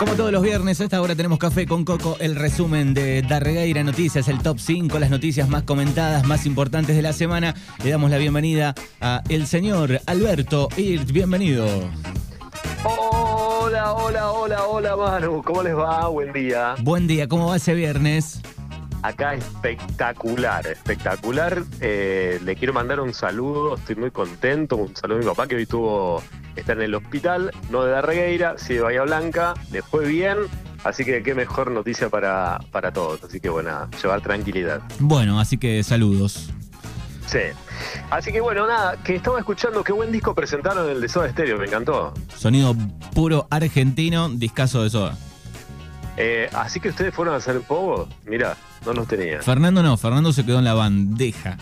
Como todos los viernes, a esta hora tenemos Café con Coco, el resumen de Darregueira Noticias, el top 5, las noticias más comentadas, más importantes de la semana. Le damos la bienvenida a el señor Alberto Irt. Bienvenido. Hola, hola, hola, hola, Manu. ¿Cómo les va? Buen día. Buen día, ¿cómo va ese viernes? Acá espectacular, espectacular. Eh, le quiero mandar un saludo, estoy muy contento. Un saludo a mi papá que hoy tuvo, está en el hospital, no de Darregueira, sí de Bahía Blanca, le fue bien. Así que qué mejor noticia para, para todos. Así que bueno, llevar tranquilidad. Bueno, así que saludos. Sí. Así que bueno, nada, que estaba escuchando, qué buen disco presentaron en el de Soda Stereo, me encantó. Sonido puro argentino, discazo de Soda. Eh, así que ustedes fueron a hacer pogo, mira, no los tenía. Fernando no, Fernando se quedó en la bandeja.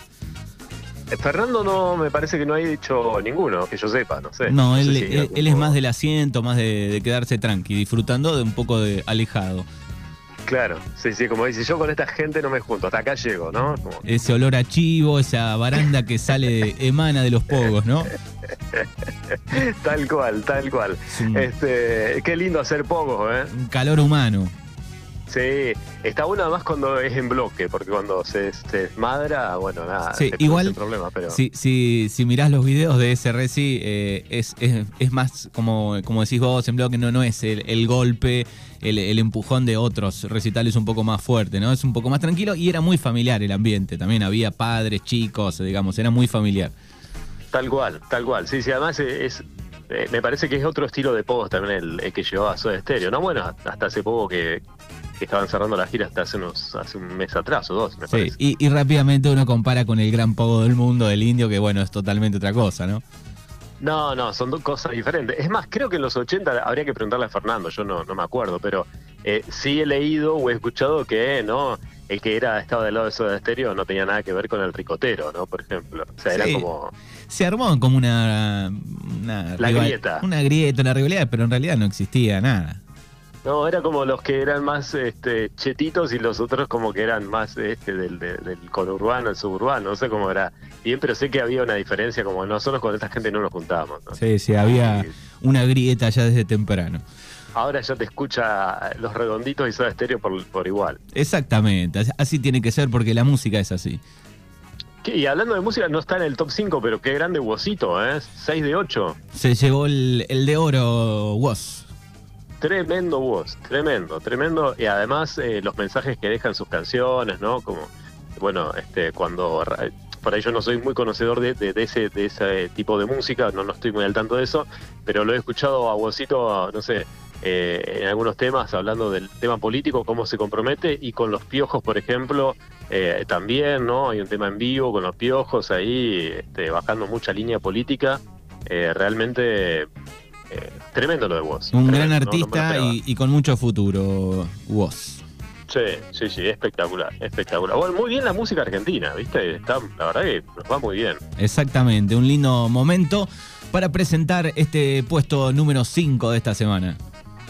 Eh, Fernando no me parece que no ha dicho ninguno, que yo sepa, no sé. No, sé él, si él- él es más del asiento, más de, de quedarse tranqui, disfrutando de un poco de alejado. Claro, sí, sí, como dice, yo con esta gente no me junto, hasta acá llego, ¿no? Como- Ese olor a chivo, esa baranda que sale, emana de los pogos, ¿no? tal cual, tal cual. Este, qué lindo hacer pogos, ¿eh? un calor humano. Sí, está bueno además cuando es en bloque, porque cuando se, se desmadra, bueno, nada, Sí, igual, problema, pero Si, si, si mirás los videos de ese Reci, eh, es, es, es más, como, como decís vos, en bloque, no, no es el, el golpe, el, el empujón de otros recitales un poco más fuerte, ¿no? Es un poco más tranquilo y era muy familiar el ambiente. También había padres, chicos, digamos, era muy familiar. tal cual, tal cual. Sí, sí, además es, eh, me parece que es otro estilo de pogos también el, el que llevaba Soda Stereo. No, bueno, hasta hace poco que, que estaban cerrando la gira hasta hace unos hace un mes atrás o dos, me Sí, parece. y, y rápidamente uno compara con el gran pogo del mundo del indio, que bueno, es totalmente otra cosa, ¿no? No, no, son dos cosas diferentes. Es más, creo que en los 80 habría que preguntarle a Fernando, yo no, no me acuerdo, pero eh, sí he leído o he escuchado que no el que era estaba del lado de Soda Stereo no tenía nada que ver con el ricotero, ¿no? Por ejemplo. O sea, Sí. era como... Se armó como una, una La rival- grieta. Una grieta, una rivalidad, pero en realidad no existía nada. No, era como los que eran más este, chetitos y los otros como que eran más este, del, del, del conurbano, el suburbano, no sé cómo era. Bien, pero sé que había una diferencia, como nosotros con esta gente no nos juntábamos. ¿no? Sí, sí, había una grieta ya desde temprano. Ahora ya te escucha los redonditos y Soda Stereo por, por igual. Exactamente, así- tiene que ser porque la música es así. Y hablando de música, no está en el top 5, pero qué grande Wosito, ¿eh? 6 de 8. Se llevó el, el de oro Woz. Tremendo voz, tremendo, tremendo. Y además eh, los mensajes que dejan sus canciones, ¿no? Como, bueno, este, cuando por ahí yo no soy muy conocedor de, de- de ese, de ese tipo de música, no, no estoy muy al tanto de eso, pero lo he escuchado a Vosito, no sé, eh, en algunos temas, hablando del tema político, cómo se compromete, y con los piojos, por ejemplo, eh, también, ¿no? Hay un tema en vivo con los piojos ahí, este, bajando mucha línea política. Realmente eh, tremendo lo de vos. Un gran no- no artista y, y con mucho futuro Woz. Sí, sí, sí, espectacular, espectacular. Bueno, muy bien la música argentina, ¿viste? Está, la verdad que nos va muy bien. Exactamente, un lindo momento para presentar este puesto número 5 de esta semana.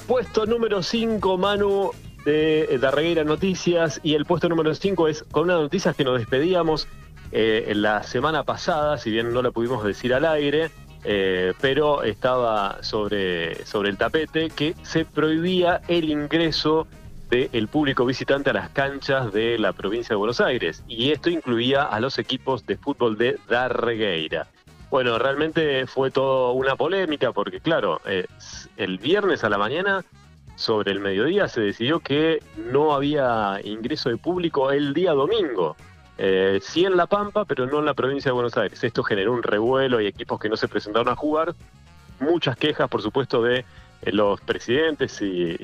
Puesto número 5, Manu, de Darregueira Noticias. Y el puesto número 5 es con una noticia que nos despedíamos eh, la semana pasada, si bien no la pudimos decir al aire, eh, pero estaba sobre, sobre el tapete que se prohibía el ingreso del público visitante a las canchas de la provincia de Buenos Aires. Y esto incluía a los equipos de fútbol de Darregueira. Bueno, realmente fue todo una polémica porque, claro, eh, el viernes a la mañana, sobre el mediodía, se decidió que no había ingreso de público el día domingo. Eh, sí en La Pampa, pero no en la provincia de Buenos Aires. Esto generó un revuelo y equipos que no se presentaron a jugar. Muchas quejas, por supuesto, de eh, los presidentes y,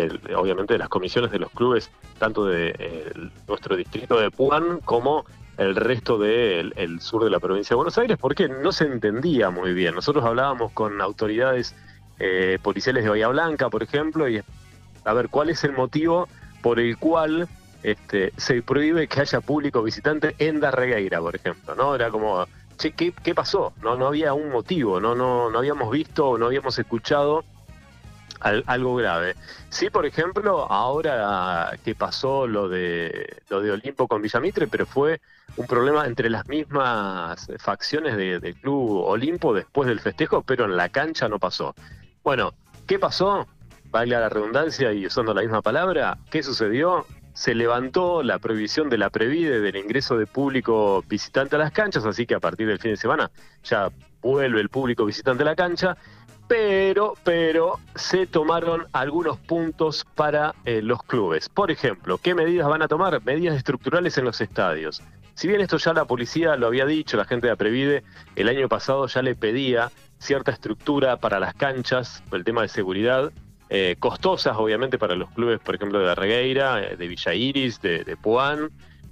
el- obviamente de las comisiones de los clubes, tanto de eh, nuestro distrito de Puan como el resto del el sur de la provincia de Buenos Aires, porque no se entendía muy bien. Nosotros hablábamos con autoridades eh, policiales de Bahía Blanca, por ejemplo, y a ver cuál es el motivo por el cual este, se prohíbe que haya público visitante en Darregueira, por ejemplo, ¿no? Era como, che, ¿qué, pasó? No, no había un motivo, no, no, no habíamos visto o no habíamos escuchado al- algo grave. Sí, por ejemplo, ahora que pasó lo de lo de Olimpo con Villamitre, pero fue un problema entre las mismas facciones de- del club Olimpo después del festejo, pero en la cancha no pasó. Bueno, ¿qué pasó? valga la redundancia y usando la misma palabra, ¿qué sucedió? Se levantó la prohibición de la Previde del ingreso de público visitante a las canchas, así que a partir del fin de semana ya vuelve el público visitante a la cancha, pero, pero se tomaron algunos puntos para eh, los clubes. Por ejemplo, ¿qué medidas van a tomar? Medidas estructurales en los estadios. Si bien esto ya la policía lo había dicho, la gente de Aprevide el año pasado ya le pedía cierta estructura para las canchas, el tema de seguridad, eh, costosas obviamente para los clubes, por ejemplo, de Regueira, eh, de Villa Iris, de, de Puan,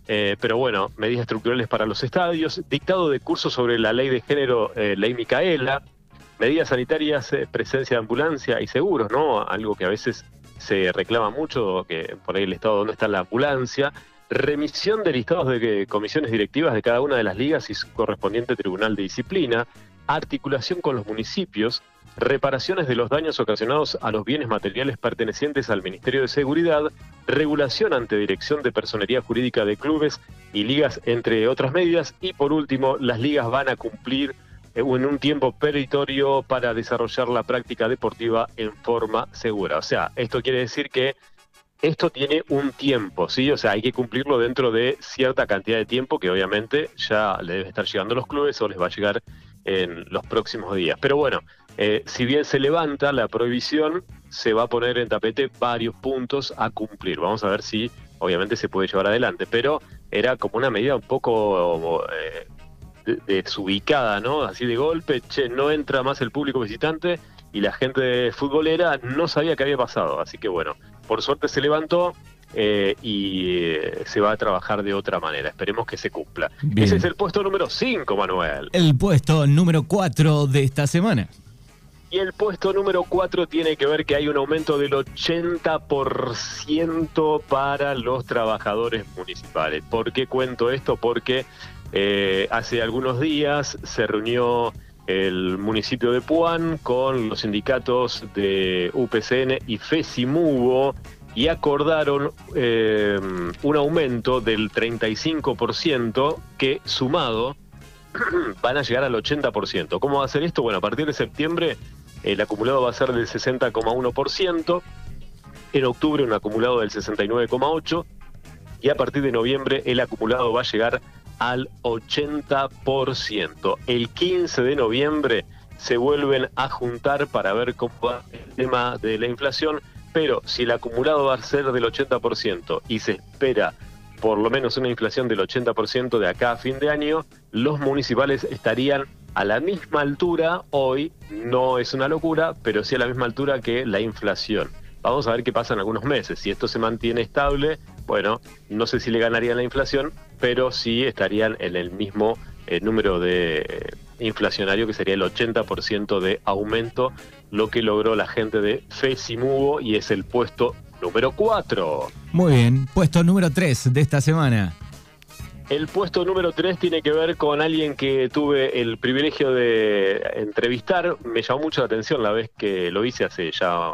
eh, pero bueno, medidas estructurales para los estadios, dictado de cursos sobre la ley de género, ley Micaela, medidas sanitarias, presencia de ambulancia y seguros, ¿no? Algo que a veces se reclama mucho, que por ahí el Estado, ¿dónde está la ambulancia? remisión de listados de comisiones directivas de cada una de las ligas y su correspondiente tribunal de disciplina, articulación con los municipios, reparaciones de los daños ocasionados a los bienes materiales pertenecientes al Ministerio de Seguridad, regulación ante dirección de personería jurídica de clubes y ligas, entre otras medidas, y por último, las ligas van a cumplir eh, en un tiempo peritorio para desarrollar la práctica deportiva en forma segura. O sea, esto quiere decir que esto tiene un tiempo, ¿sí? O sea, hay que cumplirlo dentro de cierta cantidad de tiempo que obviamente ya le debe estar llegando a los clubes o les va a llegar en los próximos días. Pero bueno, eh, si bien se levanta la prohibición, se va a poner en tapete varios puntos a cumplir. Vamos a ver si obviamente se puede llevar adelante, pero era como una medida un poco eh, desubicada, ¿no? Así de golpe, che, no entra más el público visitante y la gente futbolera no sabía qué había pasado. Así que bueno, por suerte se levantó eh, y eh, se va a trabajar de otra manera. Esperemos que se cumpla. Ese es el puesto número 5, Manuel. El puesto número 4 de esta semana. Y el puesto número 4 tiene que ver que hay un aumento del 80% para los trabajadores municipales. ¿Por qué cuento esto? Porque eh, hace algunos días se reunió el municipio de Puan con los sindicatos de UPCN y FESIMUGO y acordaron eh, un aumento del 35% que sumado van a llegar al 80%. ¿Cómo va a ser esto? Bueno, a partir de septiembre el acumulado va a ser del 60,1%, en octubre un acumulado del 69,8% y a partir de noviembre el acumulado va a llegar al 80%. El 15 de noviembre se vuelven a juntar para ver cómo va el tema de la inflación, pero si el acumulado va a ser del 80% y se espera por lo menos una inflación del 80% de acá a fin de año, los municipales estarían a la misma altura hoy, no es una locura, pero sí a la misma altura que la inflación. Vamos a ver qué pasa en algunos meses. Si esto se mantiene estable, bueno, no sé si le ganarían la inflación, pero sí estarían en el mismo eh, número de eh, inflacionario que sería el 80% de aumento, lo que logró la gente de FESIMUGO y es el puesto número 4. Muy bien, puesto número 3 de esta semana. El puesto número 3 tiene que ver con alguien que tuve el privilegio de entrevistar. Me llamó mucho la atención la vez que lo hice hace ya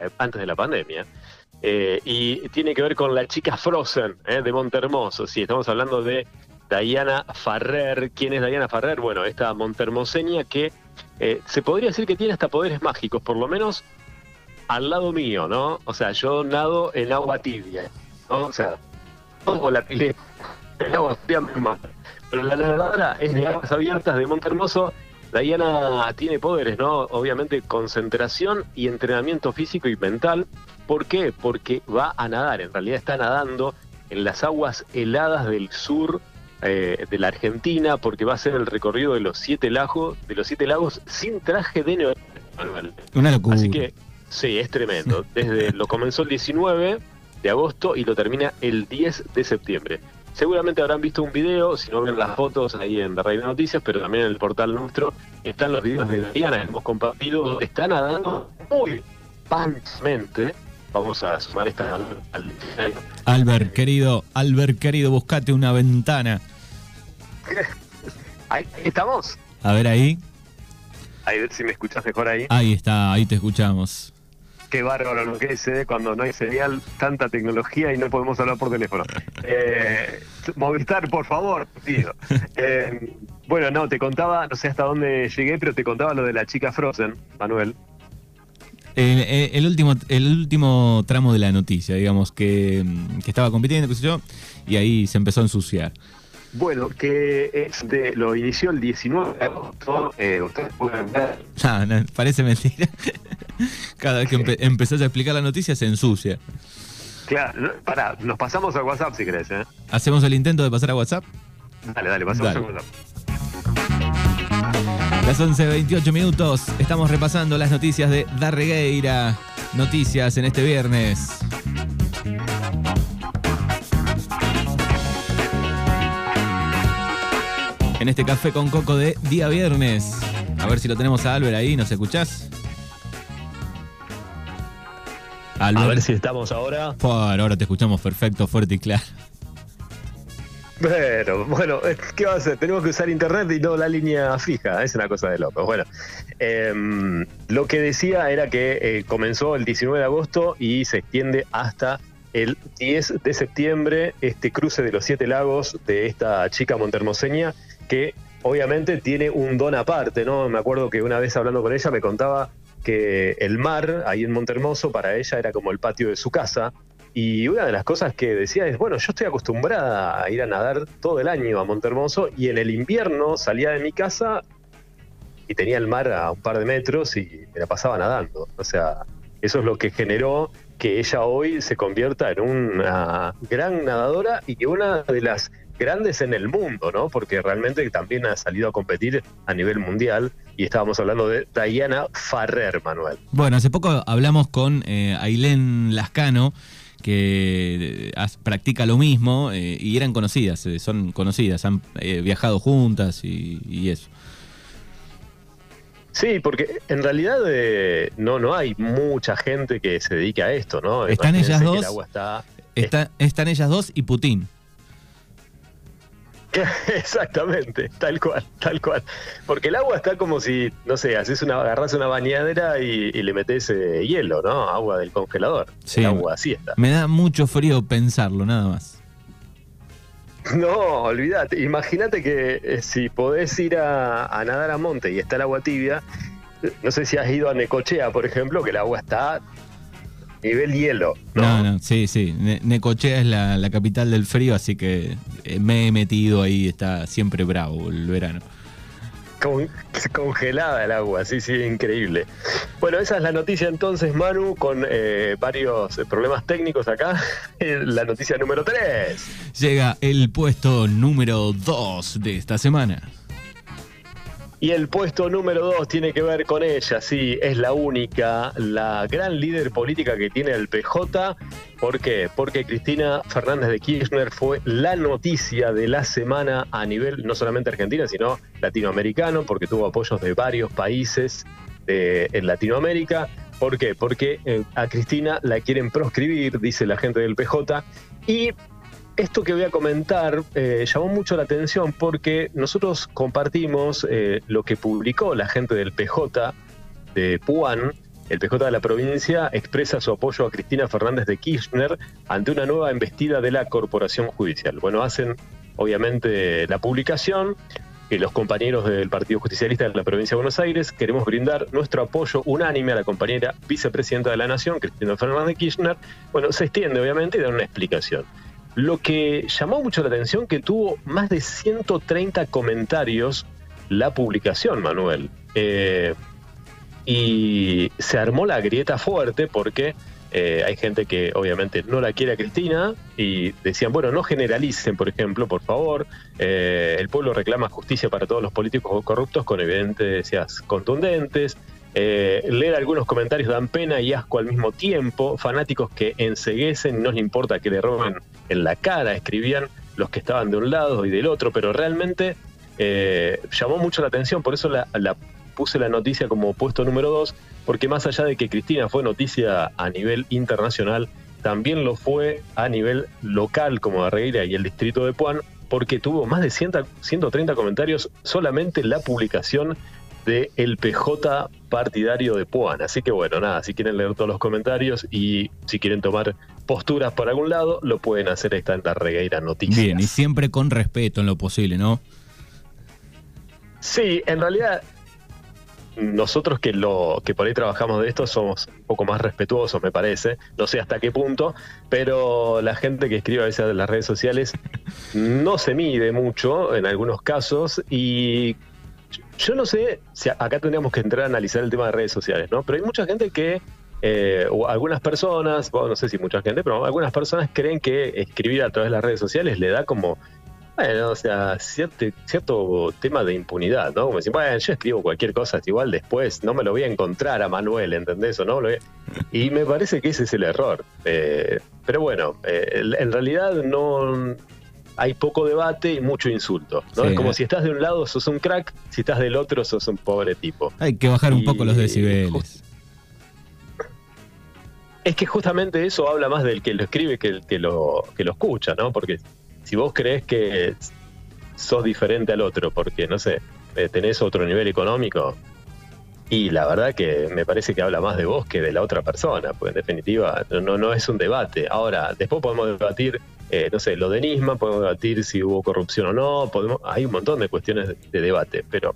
eh, antes de la pandemia. Eh, y tiene que ver con la chica Frozen eh, de Montermoso. Sí, estamos hablando de Diana Farrer. ¿Quién es Diana Farrer? Bueno, esta montermoseña que se podría decir que tiene hasta poderes mágicos, por lo menos al lado mío, ¿no? O sea, yo nado en agua tibia, ¿no? O sea, todo la pileta, mata. Pero la nadadora es de aguas abiertas de Montermoso Diana tiene poderes, ¿no? Obviamente concentración y entrenamiento físico y mental. ¿Por qué? Porque va a nadar, en realidad está nadando en las aguas heladas del sur eh, de la Argentina, porque va a hacer el recorrido de los siete lagos, de los siete lagos sin traje de neopreno. Una locura. Así que sí, es tremendo. Desde lo comenzó el 19 de agosto y lo termina el 10 de septiembre. Seguramente habrán visto un video, si no ven las fotos ahí en la Reina Noticias, pero también en el portal nuestro están los videos de Diana, hemos compartido, está nadando muy panchamente. Vamos a sumar esta al, Albert, querido, Albert, querido, buscate una ventana. Ahí estamos. A ver ahí. A ver si me escuchas mejor ahí. Ahí está, ahí te escuchamos. Qué bárbaro lo que es ¿eh? cuando no hay señal, tanta tecnología y no podemos hablar por teléfono. Eh, Movistar, por favor, tío. Eh, bueno, no, te contaba, no sé hasta dónde llegué, pero te contaba lo de la chica Frozen, Manuel. El, último, el último tramo de la noticia, digamos, que, que estaba compitiendo, qué sé yo, y ahí se empezó a ensuciar. Bueno, que es de, lo inició el 19 de agosto, eh, ustedes pueden ver. Ah, no, parece mentira. Cada vez que empezás a explicar la noticia se ensucia. Claro, pará, nos pasamos a WhatsApp si querés, ¿eh? ¿Hacemos el intento de pasar a WhatsApp? Dale, dale, pasamos a WhatsApp. Las 11.28 minutos, estamos repasando las noticias de Darregueira. Noticias en este viernes. En este café con coco de día viernes. A ver si lo tenemos a Albert ahí, ¿nos escuchás? A ver si estamos ahora. ahora te escuchamos perfecto, fuerte y claro. Pero, bueno, ¿qué va a hacer? Tenemos que usar internet y no la línea fija, es una cosa de locos. Bueno, em, lo que decía era que eh, comenzó el 19 de agosto y se extiende hasta el 10 de septiembre este cruce de los siete lagos de esta chica montermoseña que obviamente tiene un don aparte, ¿no? Me acuerdo que una vez hablando con ella me contaba que el mar ahí en Montermoso para ella era como el patio de su casa. Y una de las cosas que decía es, bueno, yo estoy acostumbrada a ir a nadar todo el año a Montermoso y en el invierno salía de mi casa y tenía el mar a un par de metros y me la pasaba nadando. O sea, eso es lo que generó que ella hoy se convierta en una gran nadadora y que una de las grandes en el mundo, ¿no? Porque realmente también ha salido a competir a nivel mundial y estábamos hablando de Diana Farrer, Manuel. Bueno, hace poco hablamos con eh, Ailén Lascano que eh, practica lo mismo eh, y eran conocidas, eh, son conocidas, han viajado juntas y, eso. Sí, porque en realidad no, no hay mucha gente que se dedique a esto, ¿no? Están ellas dos. están ellas dos y Putin. Exactamente, tal cual, tal cual. Porque el agua está como si, no sé, haces una, agarras una bañadera y, le metes eh, hielo, ¿no? Agua del congelador. Sí. agua así está. Me da mucho frío pensarlo, nada más. No, olvídate. Imagínate que eh, si podés ir a, a, nadar a monte y está el agua tibia, eh, no sé si has ido a Necochea, por ejemplo, que el agua está nivel hielo. No, no, sí, sí. Necochea es la, capital del frío, así que eh, me he metido ahí, está siempre bravo el verano. congelada el agua, sí, sí, increíble. Bueno, esa es la noticia entonces, Manu, con eh, varios problemas técnicos acá. la noticia número 3. Llega el puesto número 2 de esta semana. Y el puesto número dos tiene que ver con ella, sí, es la única, la gran líder política que tiene el PJ. ¿Por qué? Porque Cristina Fernández de Kirchner fue la noticia de la semana a nivel no solamente argentina, sino latinoamericano, porque tuvo apoyos de varios países en Latinoamérica. ¿Por qué? Porque eh, a Cristina la quieren proscribir, dice la gente del PJ, y esto que voy a comentar eh, llamó mucho la atención porque nosotros compartimos eh, lo que publicó la gente del PJ de Puan. El PJ de la provincia expresa su apoyo a Cristina Fernández de Kirchner ante una nueva embestida de la corporación judicial. Bueno, hacen obviamente la publicación que los compañeros del Partido Justicialista de la provincia de Buenos Aires queremos brindar nuestro apoyo unánime a la compañera vicepresidenta de la Nación, Cristina Fernández de Kirchner. Bueno, se extiende obviamente y da una explicación. Lo que llamó mucho la atención que tuvo más de 130 comentarios la publicación, Manuel. Eh, y se armó la grieta fuerte porque eh, hay gente que obviamente no la quiere a Cristina y decían, bueno, no generalicen, por ejemplo, por favor. Eh, el pueblo reclama justicia para todos los políticos corruptos con evidencias contundentes. Leer algunos comentarios dan pena y asco al mismo tiempo. Fanáticos que enseguecen, no les importa que le roben en la cara, escribían los que estaban de un lado y del otro, pero realmente eh, llamó mucho la atención, por eso la, puse la noticia como puesto número dos, porque más allá de que Cristina fue noticia a nivel internacional, también lo fue a nivel local como Arreira y el distrito de Puan, porque tuvo más de 130 comentarios solamente la publicación de el PJ partidario de Puan. Así que bueno, nada, si quieren leer todos los comentarios y si quieren tomar posturas por algún lado, lo pueden hacer, está en la Regueira Noticias. Bien, y siempre con respeto en lo posible, ¿no? Sí, en realidad nosotros que lo que por ahí trabajamos de esto somos un poco más respetuosos, me parece. No sé hasta qué punto, pero la gente que escribe a veces en las redes sociales no se mide mucho en algunos casos y yo no sé si acá tendríamos que entrar a analizar el tema de redes sociales, ¿no? Pero hay mucha gente que eh, o algunas personas, bueno, no sé si mucha gente, pero algunas personas creen que escribir a través de las redes sociales le da como bueno, o sea, cierto, cierto tema de impunidad, ¿no? Como decir, bueno, yo escribo cualquier cosa, igual después no me lo voy a encontrar a Manuel, ¿entendés o no? Y me parece que ese es el error. Eh, pero bueno, eh, en realidad no hay poco debate y mucho insulto. ¿no? es como si estás de un lado sos un crack, si estás del otro sos un pobre tipo. Hay que bajar un poco los decibeles. Es que justamente eso habla más del que lo escribe que el que lo, que lo escucha, ¿no? Porque si vos crees que sos diferente al otro porque, no sé, eh, tenés otro nivel económico, y la verdad que me parece que habla más de vos que de la otra persona, pues en definitiva no, no es un debate. Ahora, después podemos debatir, eh, no sé, lo de Nisman, podemos debatir si hubo corrupción o no, podemos, hay un montón de cuestiones de, debate, pero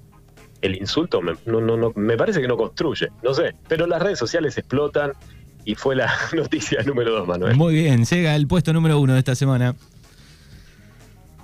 el insulto me, no, no, me parece que no construye, no sé, pero las redes sociales explotan y fue la noticia número dos, Manuel. Muy bien, llega el puesto número uno de esta semana.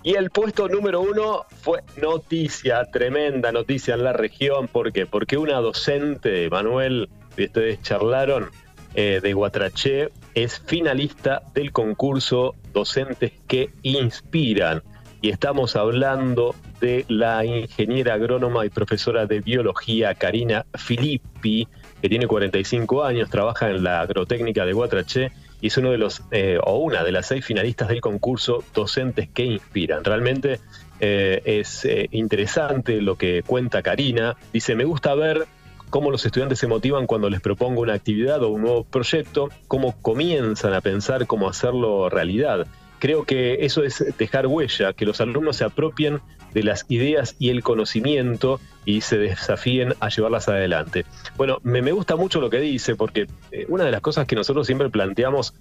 Y el puesto número uno fue noticia, tremenda noticia en la región. ¿Por qué? Porque una docente, Manuel, y ustedes charlaron, eh, de Guatraché, es finalista del concurso Docentes que Inspiran. Y estamos hablando de la ingeniera agrónoma y profesora de biología Karina Filippi, que tiene 45 años, trabaja en la agrotécnica de Guatraché y es uno de los, eh, o una de las seis finalistas del concurso Docentes que Inspiran. Realmente eh, es eh, interesante lo que cuenta Karina. Dice, me gusta ver cómo los estudiantes se motivan cuando les propongo una actividad o un nuevo proyecto, cómo comienzan a pensar cómo hacerlo realidad. Creo que eso es dejar huella, que los alumnos se apropien de las ideas y el conocimiento y se desafíen a llevarlas adelante. Bueno, me, gusta mucho lo que dice porque eh, una de las cosas que nosotros siempre planteamos,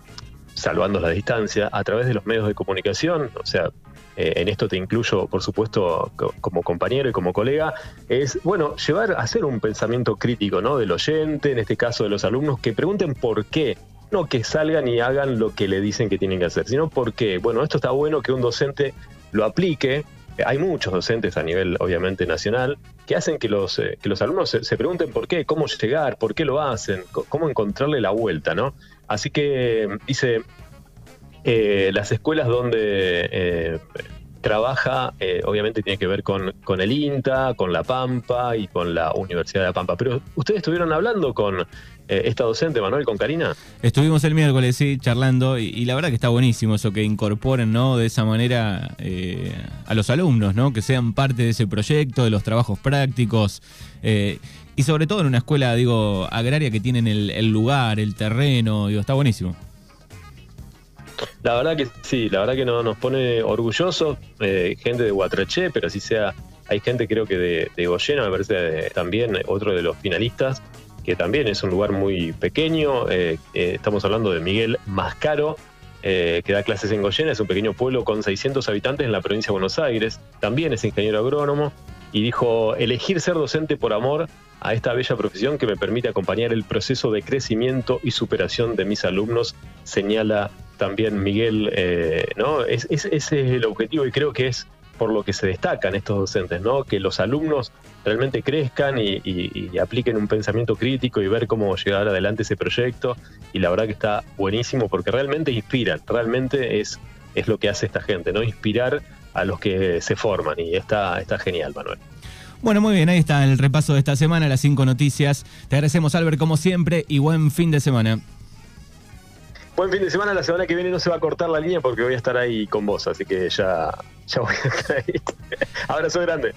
salvando la distancia, a través de los medios de comunicación, o sea, eh, en esto te incluyo, por supuesto, como compañero y como colega, es, bueno, llevar a hacer un pensamiento crítico, ¿no? Del oyente, en este caso de los alumnos, que pregunten por qué no que salgan y hagan lo que le dicen que tienen que hacer, sino porque, bueno, esto está bueno que un docente lo aplique. Hay muchos docentes a nivel, obviamente, nacional que hacen que los, eh, que los alumnos se, pregunten por qué, cómo llegar, por qué lo hacen, cómo encontrarle la vuelta, ¿no? Así que dice, eh, las escuelas donde eh, trabaja, obviamente tiene que ver con, con el INTA, con la Pampa y con la Universidad de la Pampa. Pero ustedes estuvieron hablando con eh, esta docente, Manuel, con Karina? Estuvimos el miércoles, sí, charlando, y, la verdad que está buenísimo eso, que incorporen, ¿no? De esa manera eh, a los alumnos, ¿no? Que sean parte de ese proyecto, de los trabajos prácticos, eh, y sobre todo en una escuela, digo, agraria que tienen el, lugar, el terreno, digo, está buenísimo. La verdad que sí, la verdad que no, nos pone orgullosos, gente de Guatraché, pero así sea, hay gente creo que de, de Goyena, me parece también, otro de los finalistas, que también es un lugar muy pequeño. Eh, eh, estamos hablando de Miguel Mascaro, eh, que da clases en Goyena, es un pequeño pueblo con 600 habitantes en la provincia de Buenos Aires. También es ingeniero agrónomo y dijo, elegir ser docente por amor a esta bella profesión que me permite acompañar el proceso de crecimiento y superación de mis alumnos, señala también Miguel, ¿no? ese es el objetivo y creo que es por lo que se destacan estos docentes, ¿no? Que los alumnos realmente crezcan y, apliquen un pensamiento crítico y ver cómo llegar adelante ese proyecto. Y la verdad que está buenísimo porque realmente inspiran, realmente es, es lo que hace esta gente, ¿no? Inspirar a los que se forman y está, está genial, Manuel. Bueno, muy bien, ahí está el repaso de esta semana, las cinco noticias. Te agradecemos, Albert, como siempre, y buen fin de semana. Buen fin de semana, la semana que viene no se va a cortar la línea porque voy a estar ahí con vos, así que ya, voy a estar ahí. Abrazo grande.